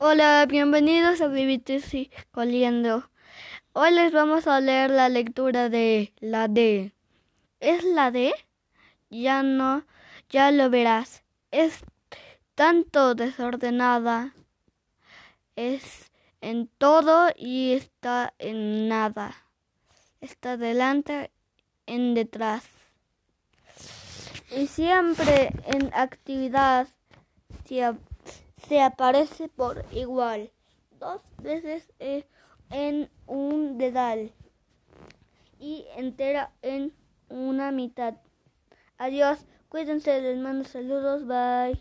Hola, bienvenidos a Vivir Coliendo. Hoy les vamos a leer la lectura de la D. ¿Es la D? Ya no, ya lo verás. Es tanto desordenada. Es en todo y está en nada. Está delante, en detrás. Y siempre en actividad se aparece por igual, dos veces eh, en un dedal y entera en una mitad. Adiós, cuídense, les mando saludos, bye.